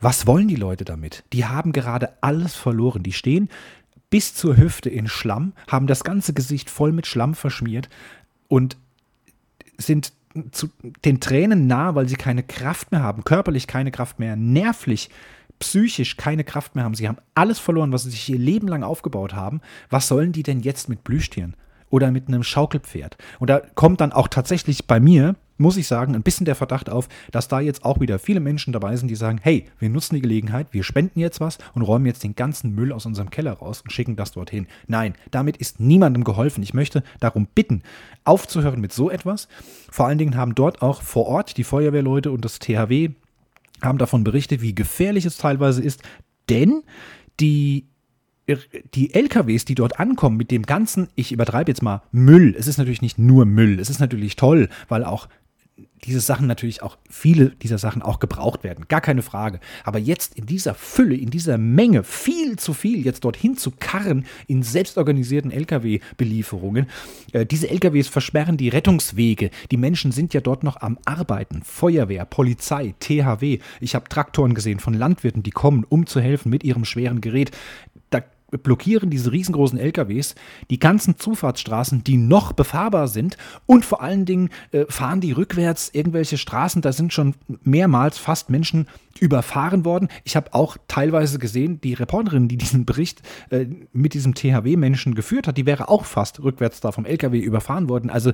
was wollen die Leute damit? Die haben gerade alles verloren. Die stehen bis zur Hüfte in Schlamm, haben das ganze Gesicht voll mit Schlamm verschmiert und sind zu den Tränen nah, weil sie keine Kraft mehr haben, körperlich keine Kraft mehr, nervlich psychisch keine Kraft mehr haben. Sie haben alles verloren, was sie sich ihr Leben lang aufgebaut haben. Was sollen die denn jetzt mit Plüschtieren? Oder mit einem Schaukelpferd? Und da kommt dann auch tatsächlich bei mir, muss ich sagen, ein bisschen der Verdacht auf, dass da jetzt auch wieder viele Menschen dabei sind, die sagen, hey, wir nutzen die Gelegenheit, wir spenden jetzt was und räumen jetzt den ganzen Müll aus unserem Keller raus und schicken das dorthin. Nein, damit ist niemandem geholfen. Ich möchte darum bitten, aufzuhören mit so etwas. Vor allen Dingen haben dort auch vor Ort die Feuerwehrleute und das THW haben davon berichtet, wie gefährlich es teilweise ist, denn die die LKWs, die dort ankommen mit dem ganzen, ich übertreibe jetzt mal, Müll, es ist natürlich nicht nur Müll, es ist natürlich toll, weil auch diese Sachen natürlich auch, viele dieser Sachen auch gebraucht werden, gar keine Frage. Aber jetzt in dieser Fülle, in dieser Menge, viel zu viel jetzt dorthin zu karren in selbstorganisierten Lkw-Belieferungen. Äh, diese Lkws versperren die Rettungswege. Die Menschen sind ja dort noch am Arbeiten. Feuerwehr, Polizei, THW. Ich habe Traktoren gesehen von Landwirten, die kommen, um zu helfen mit ihrem schweren Gerät. Da blockieren diese riesengroßen LKWs die ganzen Zufahrtsstraßen, die noch befahrbar sind und vor allen Dingen äh, fahren die rückwärts irgendwelche Straßen, da sind schon mehrmals fast Menschen überfahren worden. Ich habe auch teilweise gesehen, die Reporterin, die diesen Bericht äh, mit diesem THW-Menschen geführt hat, die wäre auch fast rückwärts da vom LKW überfahren worden. Also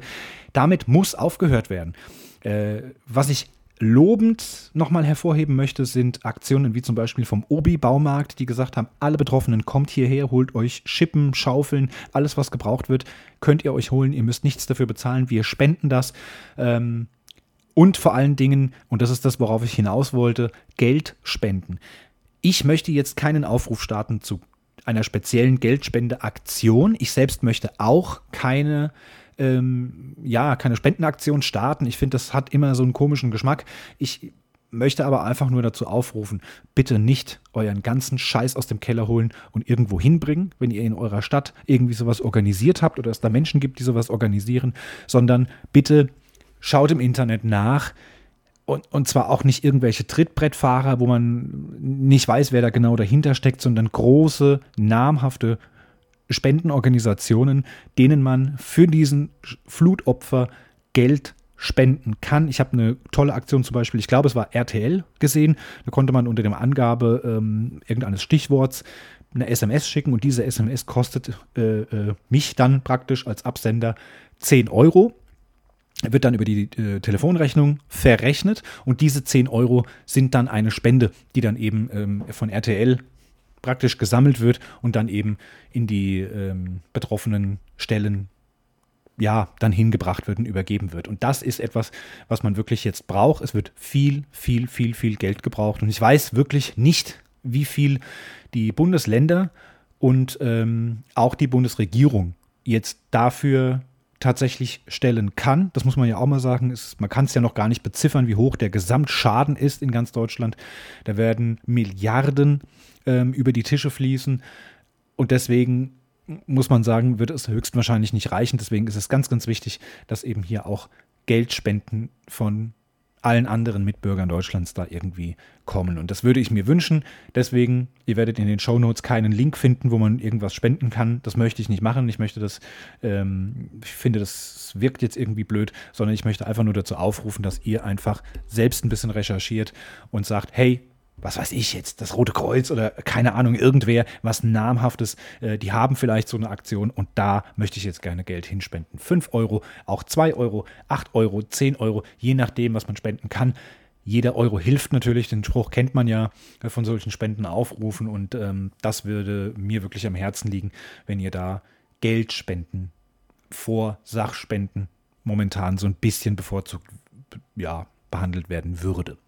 damit muss aufgehört werden. Äh, was ich lobend nochmal hervorheben möchte, sind Aktionen wie zum Beispiel vom Obi-Baumarkt, die gesagt haben, alle Betroffenen kommt hierher, holt euch Schippen, Schaufeln, alles was gebraucht wird, könnt ihr euch holen, ihr müsst nichts dafür bezahlen, wir spenden das. Ähm, und vor allen Dingen, und das ist das, worauf ich hinaus wollte, Geld spenden. Ich möchte jetzt keinen Aufruf starten zu einer speziellen Geldspendeaktion. Ich selbst möchte auch keine ähm, ja, keine Spendenaktion starten. Ich finde, das hat immer so einen komischen Geschmack. Ich möchte aber einfach nur dazu aufrufen, bitte nicht euren ganzen Scheiß aus dem Keller holen und irgendwo hinbringen, wenn ihr in eurer Stadt irgendwie sowas organisiert habt oder es da Menschen gibt, die sowas organisieren, sondern bitte schaut im Internet nach. Und, und zwar auch nicht irgendwelche Trittbrettfahrer, wo man nicht weiß, wer da genau dahinter steckt, sondern große, namhafte Spendenorganisationen, denen man für diesen Flutopfer Geld spenden kann. Ich habe eine tolle Aktion zum Beispiel, ich glaube es war RTL gesehen, da konnte man unter der Angabe ähm, irgendeines Stichworts eine SMS schicken und diese SMS kostet äh, äh, mich dann praktisch als Absender 10 Euro. Wird dann über die äh, Telefonrechnung verrechnet und diese 10 Euro sind dann eine Spende, die dann eben ähm, von RTL praktisch gesammelt wird und dann eben in die ähm, betroffenen Stellen ja, dann hingebracht wird und übergeben wird. Und das ist etwas, was man wirklich jetzt braucht. Es wird viel, viel, viel, viel Geld gebraucht. Und ich weiß wirklich nicht, wie viel die Bundesländer und ähm, auch die Bundesregierung jetzt dafür tatsächlich stellen kann. Das muss man ja auch mal sagen. Es, man kann es ja noch gar nicht beziffern, wie hoch der Gesamtschaden ist in ganz Deutschland. Da werden Milliarden ähm, über die Tische fließen. Und deswegen muss man sagen, wird es höchstwahrscheinlich nicht reichen. Deswegen ist es ganz, ganz wichtig, dass eben hier auch Geldspenden von allen anderen Mitbürgern Deutschlands da irgendwie kommen. Und das würde ich mir wünschen. Deswegen, ihr werdet in den Show Notes keinen Link finden, wo man irgendwas spenden kann. Das möchte ich nicht machen. Ich möchte das, ähm, ich finde, das wirkt jetzt irgendwie blöd, sondern ich möchte einfach nur dazu aufrufen, dass ihr einfach selbst ein bisschen recherchiert und sagt, hey, was weiß ich jetzt, das Rote Kreuz oder keine Ahnung, irgendwer, was namhaftes, äh, die haben vielleicht so eine Aktion und da möchte ich jetzt gerne Geld hinspenden. 5 Euro, auch 2 Euro, 8 Euro, 10 Euro, je nachdem, was man spenden kann. Jeder Euro hilft natürlich, den Spruch kennt man ja äh, von solchen Spenden aufrufen und ähm, das würde mir wirklich am Herzen liegen, wenn ihr da Geld spenden vor Sachspenden momentan so ein bisschen bevorzugt ja, behandelt werden würde.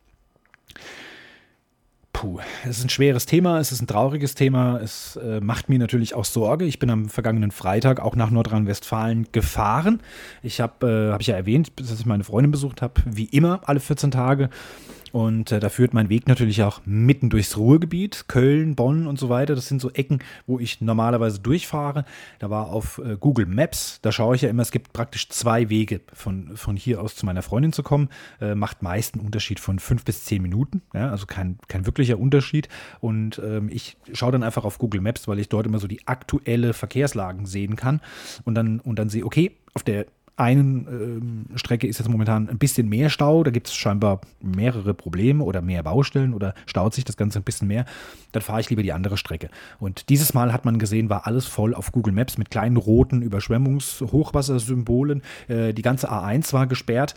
Puh, es ist ein schweres Thema, es ist ein trauriges Thema, es äh, macht mir natürlich auch Sorge. Ich bin am vergangenen Freitag auch nach Nordrhein-Westfalen gefahren. Ich habe, äh, habe ich ja erwähnt, dass ich meine Freundin besucht habe, wie immer alle 14 Tage. Und äh, da führt mein Weg natürlich auch mitten durchs Ruhrgebiet, Köln, Bonn und so weiter. Das sind so Ecken, wo ich normalerweise durchfahre. Da war auf äh, Google Maps, da schaue ich ja immer, es gibt praktisch zwei Wege von, von hier aus zu meiner Freundin zu kommen. Äh, macht meist einen Unterschied von fünf bis zehn Minuten. Ja, also kein, kein wirklicher Unterschied. Und ähm, ich schaue dann einfach auf Google Maps, weil ich dort immer so die aktuelle Verkehrslagen sehen kann. Und dann, und dann sehe, okay, auf der einen äh, Strecke ist jetzt momentan ein bisschen mehr Stau, da gibt es scheinbar mehrere Probleme oder mehr Baustellen oder staut sich das Ganze ein bisschen mehr, dann fahre ich lieber die andere Strecke. Und dieses Mal hat man gesehen, war alles voll auf Google Maps mit kleinen roten Überschwemmungs-Hochwassersymbolen. Äh, die ganze A1 war gesperrt.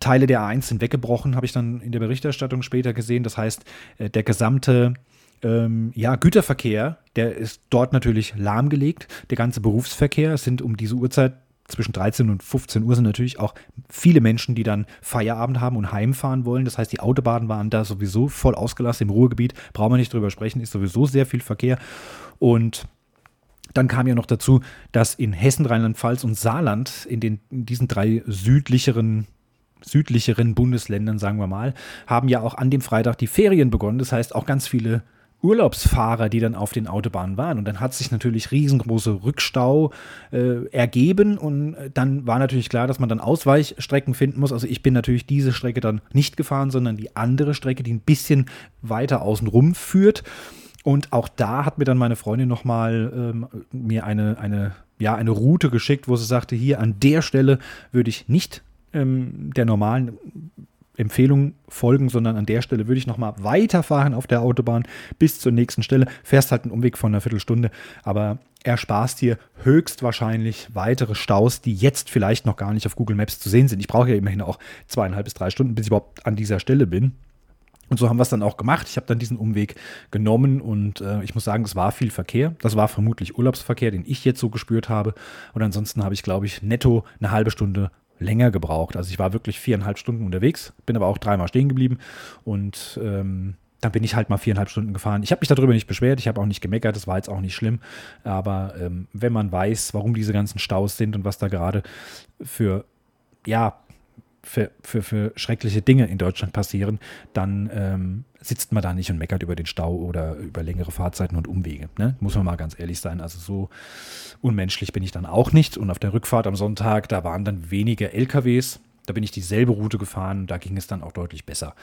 Teile der A1 sind weggebrochen, habe ich dann in der Berichterstattung später gesehen. Das heißt, äh, der gesamte ähm, ja, Güterverkehr, der ist dort natürlich lahmgelegt. Der ganze Berufsverkehr sind um diese Uhrzeit zwischen 13 und 15 Uhr sind natürlich auch viele Menschen, die dann Feierabend haben und heimfahren wollen. Das heißt, die Autobahnen waren da sowieso voll ausgelassen. Im Ruhrgebiet brauchen wir nicht drüber sprechen, ist sowieso sehr viel Verkehr. Und dann kam ja noch dazu, dass in Hessen, Rheinland-Pfalz und Saarland, in, den, in diesen drei südlicheren südlicheren Bundesländern, sagen wir mal, haben ja auch an dem Freitag die Ferien begonnen. Das heißt, auch ganz viele Urlaubsfahrer, die dann auf den Autobahnen waren. Und dann hat sich natürlich riesengroße Rückstau äh, ergeben und dann war natürlich klar, dass man dann Ausweichstrecken finden muss. Also ich bin natürlich diese Strecke dann nicht gefahren, sondern die andere Strecke, die ein bisschen weiter außen rum führt. Und auch da hat mir dann meine Freundin nochmal ähm, mir eine, eine, ja, eine Route geschickt, wo sie sagte, hier an der Stelle würde ich nicht ähm, der normalen Empfehlung folgen, sondern an der Stelle würde ich nochmal weiterfahren auf der Autobahn bis zur nächsten Stelle. Fährst halt einen Umweg von einer Viertelstunde, aber ersparst dir höchstwahrscheinlich weitere Staus, die jetzt vielleicht noch gar nicht auf Google Maps zu sehen sind. Ich brauche ja immerhin auch zweieinhalb bis drei Stunden, bis ich überhaupt an dieser Stelle bin. Und so haben wir es dann auch gemacht. Ich habe dann diesen Umweg genommen und äh, ich muss sagen, es war viel Verkehr. Das war vermutlich Urlaubsverkehr, den ich jetzt so gespürt habe. Und ansonsten habe ich, glaube ich, netto eine halbe Stunde länger gebraucht. Also ich war wirklich viereinhalb Stunden unterwegs, bin aber auch dreimal stehen geblieben und ähm, dann bin ich halt mal viereinhalb Stunden gefahren. Ich habe mich darüber nicht beschwert, ich habe auch nicht gemeckert, das war jetzt auch nicht schlimm. Aber ähm, wenn man weiß, warum diese ganzen Staus sind und was da gerade für, ja, für, für, für schreckliche Dinge in Deutschland passieren, dann ähm, sitzt man da nicht und meckert über den Stau oder über längere Fahrzeiten und Umwege. Ne? Muss man mal ganz ehrlich sein. Also so unmenschlich bin ich dann auch nicht. Und auf der Rückfahrt am Sonntag, da waren dann weniger LKWs. Da bin ich dieselbe Route gefahren. Da ging es dann auch deutlich besser.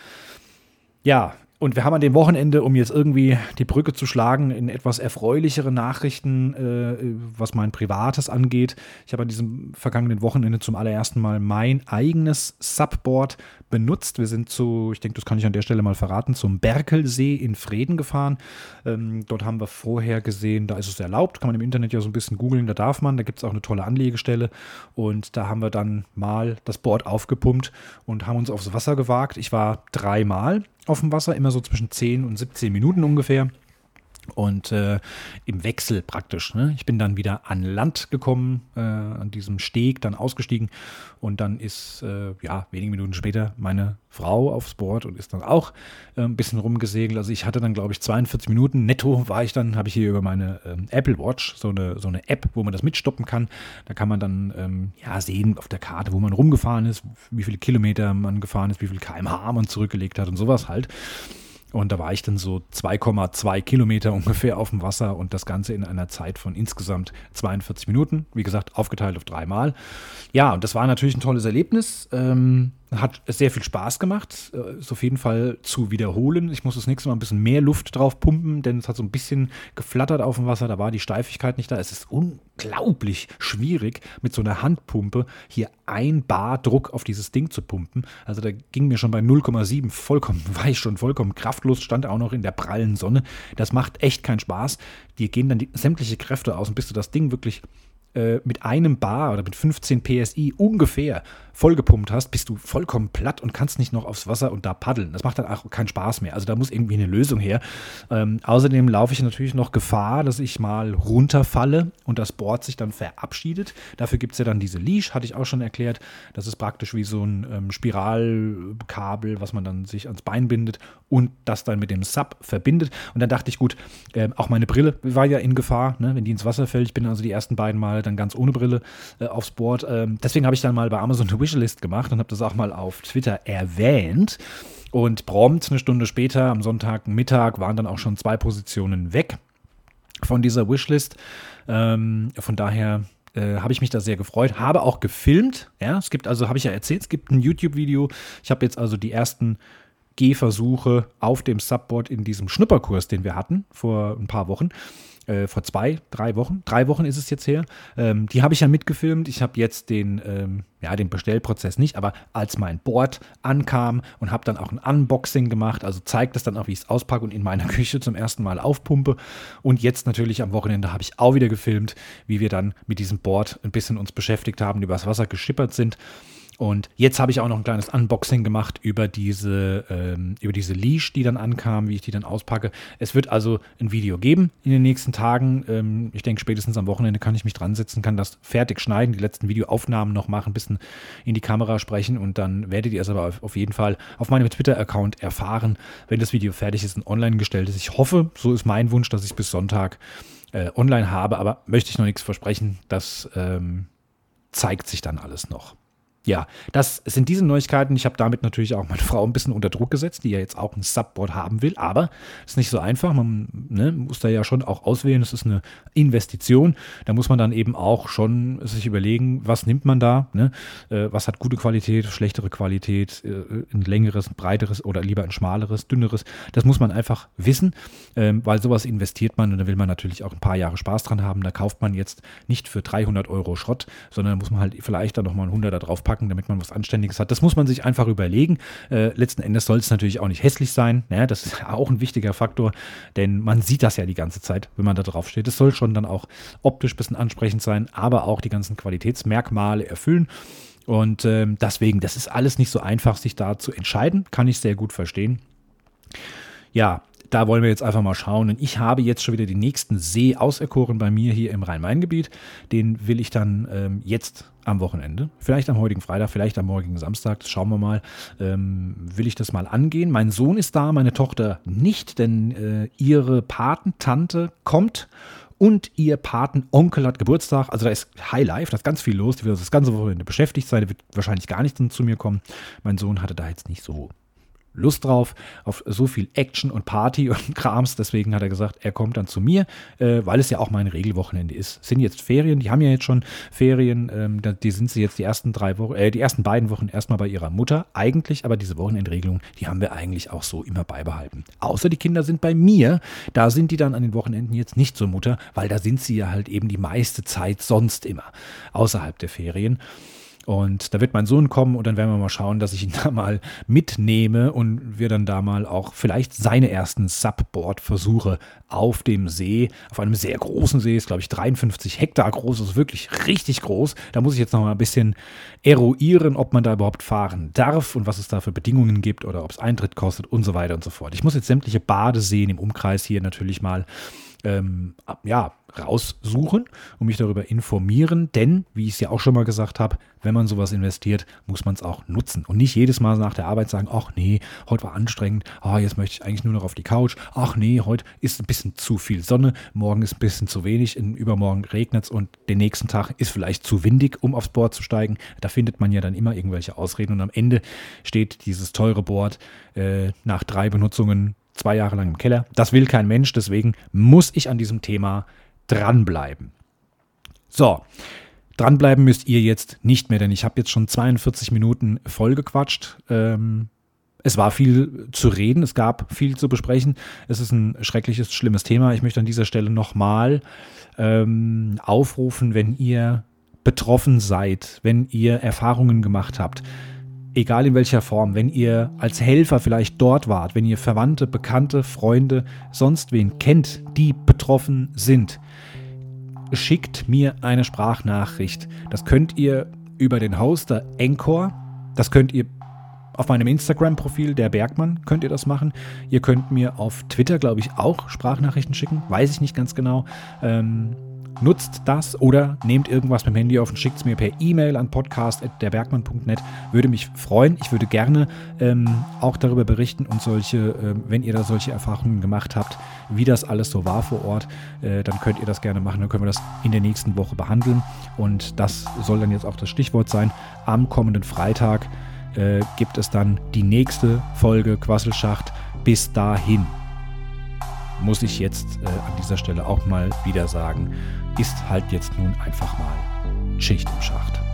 Ja, und wir haben an dem Wochenende, um jetzt irgendwie die Brücke zu schlagen, in etwas erfreulichere Nachrichten, äh, was mein Privates angeht. Ich habe an diesem vergangenen Wochenende zum allerersten Mal mein eigenes Subboard benutzt. Wir sind zu, ich denke, das kann ich an der Stelle mal verraten, zum Berkelsee in Frieden gefahren. Ähm, dort haben wir vorher gesehen, da ist es erlaubt, kann man im Internet ja so ein bisschen googeln, da darf man, da gibt es auch eine tolle Anlegestelle. Und da haben wir dann mal das Board aufgepumpt und haben uns aufs Wasser gewagt. Ich war dreimal auf dem Wasser, immer so zwischen 10 und 17 Minuten ungefähr. Und äh, im Wechsel praktisch. Ne? Ich bin dann wieder an Land gekommen, äh, an diesem Steg, dann ausgestiegen. Und dann ist, äh, ja, wenige Minuten später meine Frau aufs Board und ist dann auch äh, ein bisschen rumgesegelt. Also ich hatte dann, glaube ich, 42 Minuten. Netto war ich dann, habe ich hier über meine ähm, Apple Watch so eine, so eine App, wo man das mitstoppen kann. Da kann man dann ähm, ja, sehen auf der Karte, wo man rumgefahren ist, wie viele Kilometer man gefahren ist, wie viel kmh man zurückgelegt hat und sowas halt. Und da war ich dann so 2,2 Kilometer ungefähr auf dem Wasser und das Ganze in einer Zeit von insgesamt 42 Minuten. Wie gesagt, aufgeteilt auf dreimal. Ja, und das war natürlich ein tolles Erlebnis. Ähm, hat sehr viel Spaß gemacht, äh, ist auf jeden Fall zu wiederholen. Ich muss das nächste Mal ein bisschen mehr Luft drauf pumpen, denn es hat so ein bisschen geflattert auf dem Wasser, da war die Steifigkeit nicht da. Es ist unglaublich schwierig, mit so einer Handpumpe hier ein Bar Druck auf dieses Ding zu pumpen. Also da ging mir schon bei 0,7 vollkommen <laughs> weich, schon vollkommen kraftlos, stand auch noch in der prallen Sonne. Das macht echt keinen Spaß. Dir gehen dann die, sämtliche Kräfte aus und bis du das Ding wirklich äh, mit einem Bar oder mit 15 PSI ungefähr vollgepumpt hast, bist du vollkommen platt und kannst nicht noch aufs Wasser und da paddeln. Das macht dann auch keinen Spaß mehr. Also da muss irgendwie eine Lösung her. Ähm, außerdem laufe ich natürlich noch Gefahr, dass ich mal runterfalle und das Board sich dann verabschiedet. Dafür gibt es ja dann diese Leash, hatte ich auch schon erklärt. Das ist praktisch wie so ein ähm, Spiralkabel, was man dann sich ans Bein bindet und das dann mit dem Sub verbindet. Und dann dachte ich, gut, äh, auch meine Brille war ja in Gefahr, ne, wenn die ins Wasser fällt. Ich bin also die ersten beiden Mal dann ganz ohne Brille äh, aufs Board. Ähm, deswegen habe ich dann mal bei Amazon eine Wishlist gemacht und habe das auch mal auf Twitter erwähnt. Und prompt eine Stunde später, am Sonntagmittag, waren dann auch schon zwei Positionen weg von dieser Wishlist. Ähm, von daher äh, habe ich mich da sehr gefreut, habe auch gefilmt. Ja, es gibt also, habe ich ja erzählt, es gibt ein YouTube-Video. Ich habe jetzt also die ersten Gehversuche auf dem Subboard in diesem Schnupperkurs, den wir hatten vor ein paar Wochen äh, vor zwei, drei Wochen, drei Wochen ist es jetzt her. Ähm, die habe ich ja mitgefilmt. Ich habe jetzt den, ähm, ja, den Bestellprozess nicht, aber als mein Board ankam und habe dann auch ein Unboxing gemacht, also zeigt es dann auch, wie ich es auspacke und in meiner <laughs> Küche zum ersten Mal aufpumpe. Und jetzt natürlich am Wochenende habe ich auch wieder gefilmt, wie wir dann mit diesem Board ein bisschen uns beschäftigt haben, übers Wasser geschippert sind. Und jetzt habe ich auch noch ein kleines Unboxing gemacht über diese, ähm, über diese Leash, die dann ankam, wie ich die dann auspacke. Es wird also ein Video geben in den nächsten Tagen. Ähm, ich denke, spätestens am Wochenende kann ich mich dran setzen, kann das fertig schneiden, die letzten Videoaufnahmen noch machen, ein bisschen in die Kamera sprechen und dann werdet ihr es aber auf jeden Fall auf meinem Twitter-Account erfahren, wenn das Video fertig ist und online gestellt ist. Ich hoffe, so ist mein Wunsch, dass ich bis Sonntag äh, online habe, aber möchte ich noch nichts versprechen. Das ähm, zeigt sich dann alles noch. Ja, das sind diese Neuigkeiten. Ich habe damit natürlich auch meine <laughs> Frau ein bisschen unter Druck gesetzt, die ja jetzt auch ein Subboard haben will. Aber es ist nicht so einfach. Man ne, muss da ja schon auch auswählen. Es ist eine Investition. Da muss man dann eben auch schon sich überlegen, was nimmt man da? Ne? Äh, was hat gute Qualität, schlechtere Qualität, äh, ein längeres, breiteres oder lieber ein schmaleres, dünneres. Das muss man einfach wissen, ähm, weil sowas investiert man und da will man natürlich auch ein paar Jahre Spaß dran haben. Da kauft man jetzt nicht für 300 Euro Schrott, sondern da muss man halt vielleicht dann nochmal ein 100er drauf packen damit man was Anständiges hat. Das muss man sich einfach überlegen. Äh, letzten Endes soll es natürlich auch nicht hässlich sein. Ja, das ist auch ein wichtiger Faktor, denn man sieht das ja die ganze Zeit, wenn man da drauf steht. Es soll schon dann auch optisch ein bisschen ansprechend sein, aber auch die ganzen Qualitätsmerkmale erfüllen. Und äh, deswegen, das ist alles nicht so einfach, sich da zu entscheiden. Kann ich sehr gut verstehen. Ja, da wollen wir jetzt einfach mal schauen. Und ich habe jetzt schon wieder den nächsten See auserkoren bei mir hier im Rhein-Main-Gebiet. Den will ich dann ähm, jetzt am Wochenende, vielleicht am heutigen Freitag, vielleicht am morgigen Samstag, das schauen wir mal, ähm, will ich das mal angehen. Mein Sohn ist da, meine Tochter nicht, denn äh, ihre Patentante kommt und ihr Patenonkel hat Geburtstag. Also da ist High Life, da ist ganz viel los. Die wird das ganze Wochenende beschäftigt sein. Der wird wahrscheinlich gar nicht zu mir kommen. Mein Sohn hatte da jetzt nicht so Lust drauf, auf so viel Action und Party <laughs> und Krams. Deswegen hat er gesagt, er kommt dann zu mir, äh, weil es ja auch mein Regelwochenende ist. Sind jetzt Ferien, die haben ja jetzt schon Ferien, ähm, die sind sie jetzt die ersten drei Wochen, äh, die ersten beiden Wochen erstmal bei ihrer Mutter. Eigentlich, aber diese Wochenendregelung, die haben wir eigentlich auch so immer beibehalten. Außer die Kinder sind bei mir, da sind die dann an den Wochenenden jetzt nicht zur Mutter, weil da sind sie ja halt eben die meiste Zeit sonst immer außerhalb der Ferien. Und da wird mein Sohn kommen und dann werden wir mal schauen, dass ich ihn <laughs> da mal mitnehme und wir dann da mal auch vielleicht seine ersten Subboard-Versuche auf dem See, auf einem sehr großen See, ist glaube ich 53 Hektar groß, ist wirklich richtig groß. Da muss ich jetzt noch mal ein bisschen eruieren, ob man da überhaupt fahren darf und was es da für Bedingungen gibt oder ob es Eintritt kostet und so weiter und so fort. Ich muss jetzt sämtliche Badeseen im Umkreis hier natürlich mal ähm, ja, raussuchen und mich darüber informieren, denn, wie ich es ja auch schon mal gesagt habe, wenn man sowas investiert, muss man es auch nutzen und nicht jedes Mal nach der Arbeit sagen, ach nee, heute war anstrengend, oh, jetzt möchte ich eigentlich nur noch auf die Couch, ach nee, heute ist ein bisschen zu viel Sonne, morgen ist ein bisschen zu wenig, übermorgen regnet es und den nächsten Tag ist vielleicht zu windig, um aufs Board zu steigen. Da findet man ja dann immer irgendwelche Ausreden und am Ende steht dieses teure Board äh, nach drei Benutzungen zwei Jahre lang im Keller. Das will kein Mensch, deswegen muss ich an diesem Thema dranbleiben. So, dranbleiben müsst ihr jetzt nicht mehr, denn ich habe jetzt schon 42 Minuten vollgequatscht. Ähm, es war viel zu reden, es gab viel zu besprechen. Es ist ein schreckliches, schlimmes Thema. Ich möchte an dieser Stelle nochmal ähm, aufrufen, wenn ihr betroffen seid, wenn ihr Erfahrungen gemacht habt, egal in welcher Form, wenn ihr als Helfer vielleicht dort wart, wenn ihr Verwandte, Bekannte, Freunde, sonst wen kennt, die betroffen sind, schickt mir eine Sprachnachricht. Das könnt ihr über den Hoster Encore, das könnt ihr auf meinem Instagram-Profil, der Bergmann, könnt ihr das machen. Ihr könnt mir auf Twitter, glaube ich, auch Sprachnachrichten schicken. Weiß ich nicht ganz genau. Ähm, Nutzt das oder nehmt irgendwas mit dem Handy auf und schickt es mir per E-Mail an podcast.derbergmann.net. Würde mich freuen. Ich würde gerne ähm, auch darüber berichten und solche, äh, wenn ihr da solche Erfahrungen gemacht habt, wie das alles so war vor Ort, äh, dann könnt ihr das gerne machen. Dann können wir das in der nächsten Woche behandeln. Und das soll dann jetzt auch das Stichwort sein. Am kommenden Freitag äh, gibt es dann die nächste Folge Quasselschacht. Bis dahin muss ich jetzt äh, an dieser Stelle auch mal wieder sagen, ist halt jetzt nun einfach mal Schicht im Schacht.